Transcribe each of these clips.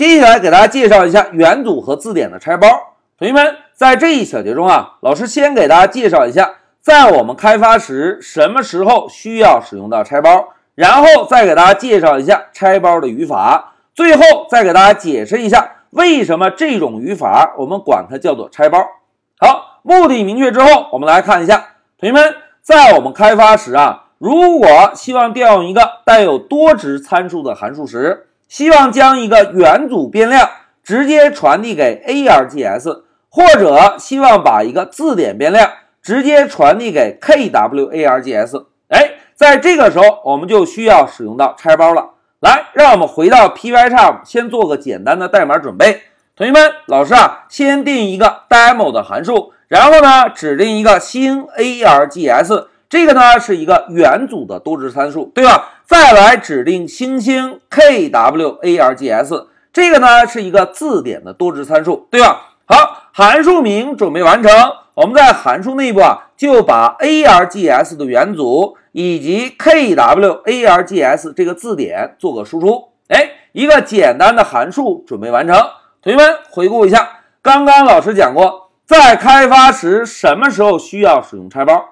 接下来给大家介绍一下元组和字典的拆包。同学们，在这一小节中啊，老师先给大家介绍一下，在我们开发时什么时候需要使用到拆包，然后再给大家介绍一下拆包的语法，最后再给大家解释一下为什么这种语法我们管它叫做拆包。好，目的明确之后，我们来看一下，同学们，在我们开发时啊，如果希望调用一个带有多值参数的函数时，希望将一个元组变量直接传递给 args，或者希望把一个字典变量直接传递给 kwargs，哎，在这个时候我们就需要使用到拆包了。来，让我们回到 Pycharm，先做个简单的代码准备。同学们，老师啊，先定一个 demo 的函数，然后呢，指定一个新 args。这个呢是一个元组的多值参数，对吧？再来指定星星 kwargs，这个呢是一个字典的多值参数，对吧？好，函数名准备完成，我们在函数内部啊就把 args 的元组以及 kwargs 这个字典做个输出。哎，一个简单的函数准备完成。同学们回顾一下，刚刚老师讲过，在开发时什么时候需要使用拆包？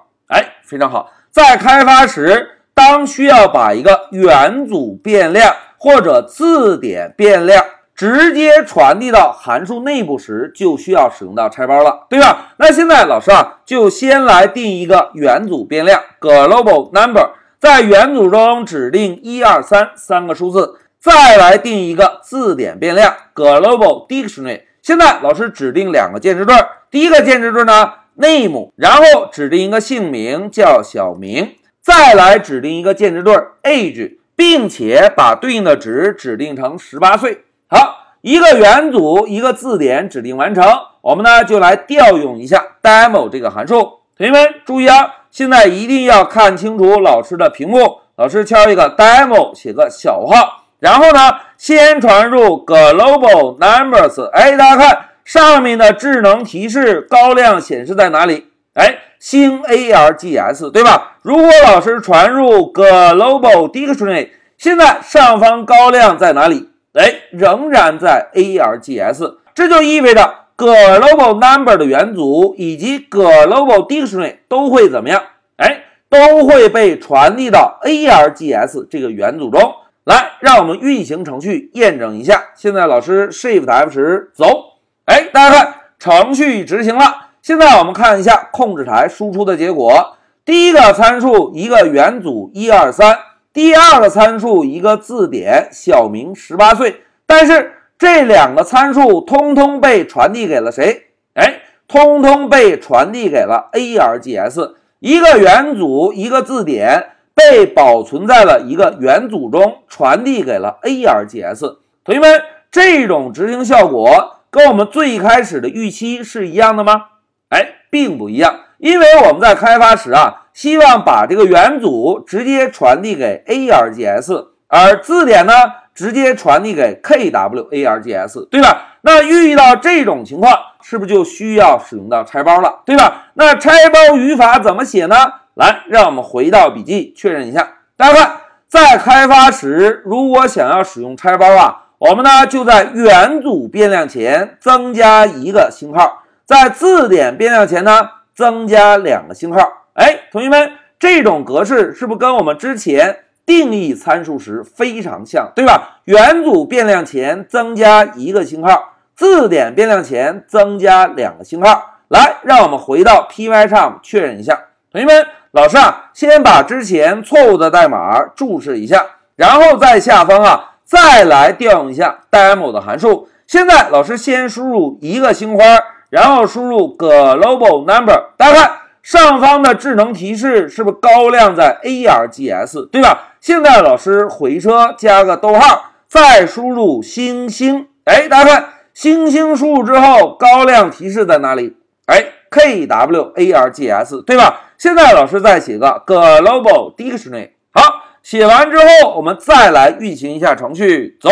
非常好。在开发时，当需要把一个元组变量或者字典变量直接传递到函数内部时，就需要使用到拆包了，对吧？那现在老师啊，就先来定一个元组变量 global number，在元组中指定一二三三个数字，再来定一个字典变量 global dictionary。现在老师指定两个键值对，第一个键值对呢？name，然后指定一个姓名叫小明，再来指定一个键值对 age，并且把对应的值指定成十八岁。好，一个元组，一个字典指定完成，我们呢就来调用一下 demo 这个函数。同学们注意啊，现在一定要看清楚老师的屏幕，老师敲一个 demo，写个小号，然后呢先传入 global numbers，哎，大家看。上面的智能提示高亮显示在哪里？哎，星 args 对吧？如果老师传入 global dictionary，现在上方高亮在哪里？哎，仍然在 args，这就意味着 global number 的元组以及 global dictionary 都会怎么样？哎，都会被传递到 args 这个元组中来。让我们运行程序验证一下。现在老师 shift F 十走。哎，大家看，程序执行了。现在我们看一下控制台输出的结果。第一个参数一个元组一二三，第二个参数一个字典小明十八岁。但是这两个参数通通被传递给了谁？哎，通通被传递给了 args。一个元组一个字典被保存在了一个元组中，传递给了 args。同学们，这种执行效果。跟我们最开始的预期是一样的吗？哎，并不一样，因为我们在开发时啊，希望把这个元组直接传递给 args，而字典呢，直接传递给 kwargs，对吧？那遇到这种情况，是不是就需要使用到拆包了，对吧？那拆包语法怎么写呢？来，让我们回到笔记确认一下。大家看，在开发时，如果想要使用拆包啊。我们呢就在元组变量前增加一个星号，在字典变量前呢增加两个星号。哎，同学们，这种格式是不是跟我们之前定义参数时非常像，对吧？元组变量前增加一个星号，字典变量前增加两个星号。来，让我们回到 Pycharm 确认一下。同学们，老师啊，先把之前错误的代码注释一下，然后在下方啊。再来调用一下 demo 的函数。现在老师先输入一个星花，然后输入 global number。大家看上方的智能提示是不是高亮在 args，对吧？现在老师回车加个逗号，再输入星星。哎，大家看星星输入之后，高亮提示在哪里？哎，kwargs，对吧？现在老师再写个 global dictionary。好。写完之后，我们再来运行一下程序。走，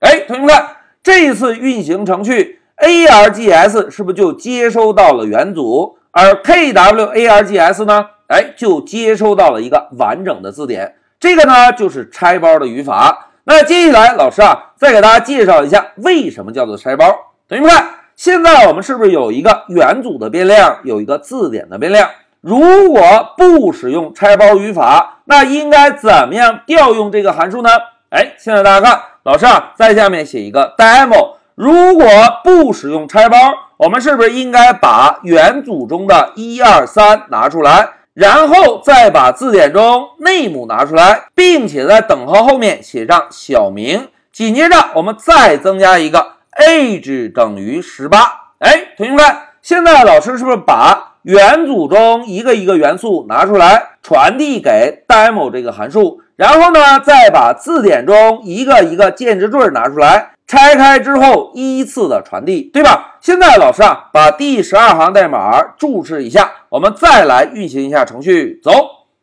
哎，同学们看，这次运行程序，args 是不是就接收到了元组，而 kwargs 呢？哎，就接收到了一个完整的字典。这个呢，就是拆包的语法。那接下来老师啊，再给大家介绍一下为什么叫做拆包。同学们看，现在我们是不是有一个元组的变量，有一个字典的变量？如果不使用拆包语法，那应该怎么样调用这个函数呢？哎，现在大家看，老师啊，在下面写一个 demo。如果不使用拆包，我们是不是应该把元组中的一二三拿出来，然后再把字典中 name 拿出来，并且在等号后面写上小明，紧接着我们再增加一个 age 等于十八。哎，同学们，现在老师是不是把元组中一个一个元素拿出来，传递给 demo 这个函数，然后呢，再把字典中一个一个键值缀拿出来？拆开之后依次的传递，对吧？现在老师啊，把第十二行代码注释一下，我们再来运行一下程序。走，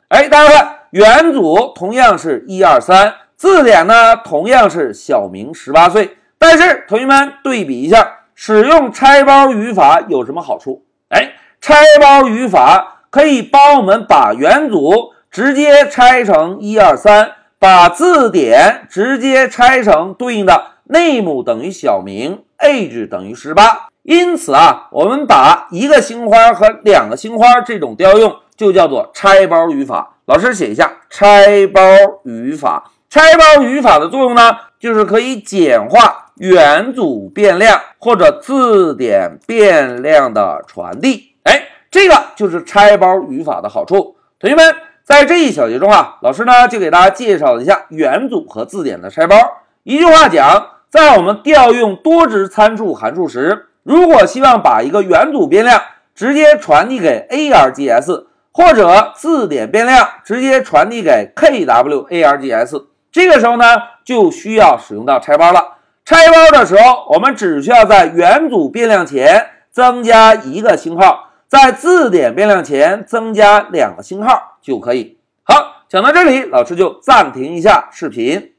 哎，大家看，元组同样是一二三，字典呢同样是小明十八岁，但是同学们对比一下，使用拆包语法有什么好处？哎，拆包语法可以帮我们把元组直接拆成一二三，把字典直接拆成对应的。name 等于小明，age 等于十八，因此啊，我们把一个星花和两个星花这种调用就叫做拆包语法。老师写一下拆包语法。拆包语法的作用呢，就是可以简化元组变量或者字典变量的传递。这个就是拆包语法的好处。同学们，在这一小节中啊，老师呢就给大家介绍一下元组和字典的拆包。一句话讲。在我们调用多值参数函数时，如果希望把一个元组变量直接传递给 args，或者字典变量直接传递给 kwargs，这个时候呢，就需要使用到拆包了。拆包的时候，我们只需要在元组变量前增加一个星号，在字典变量前增加两个星号就可以。好，讲到这里，老师就暂停一下视频。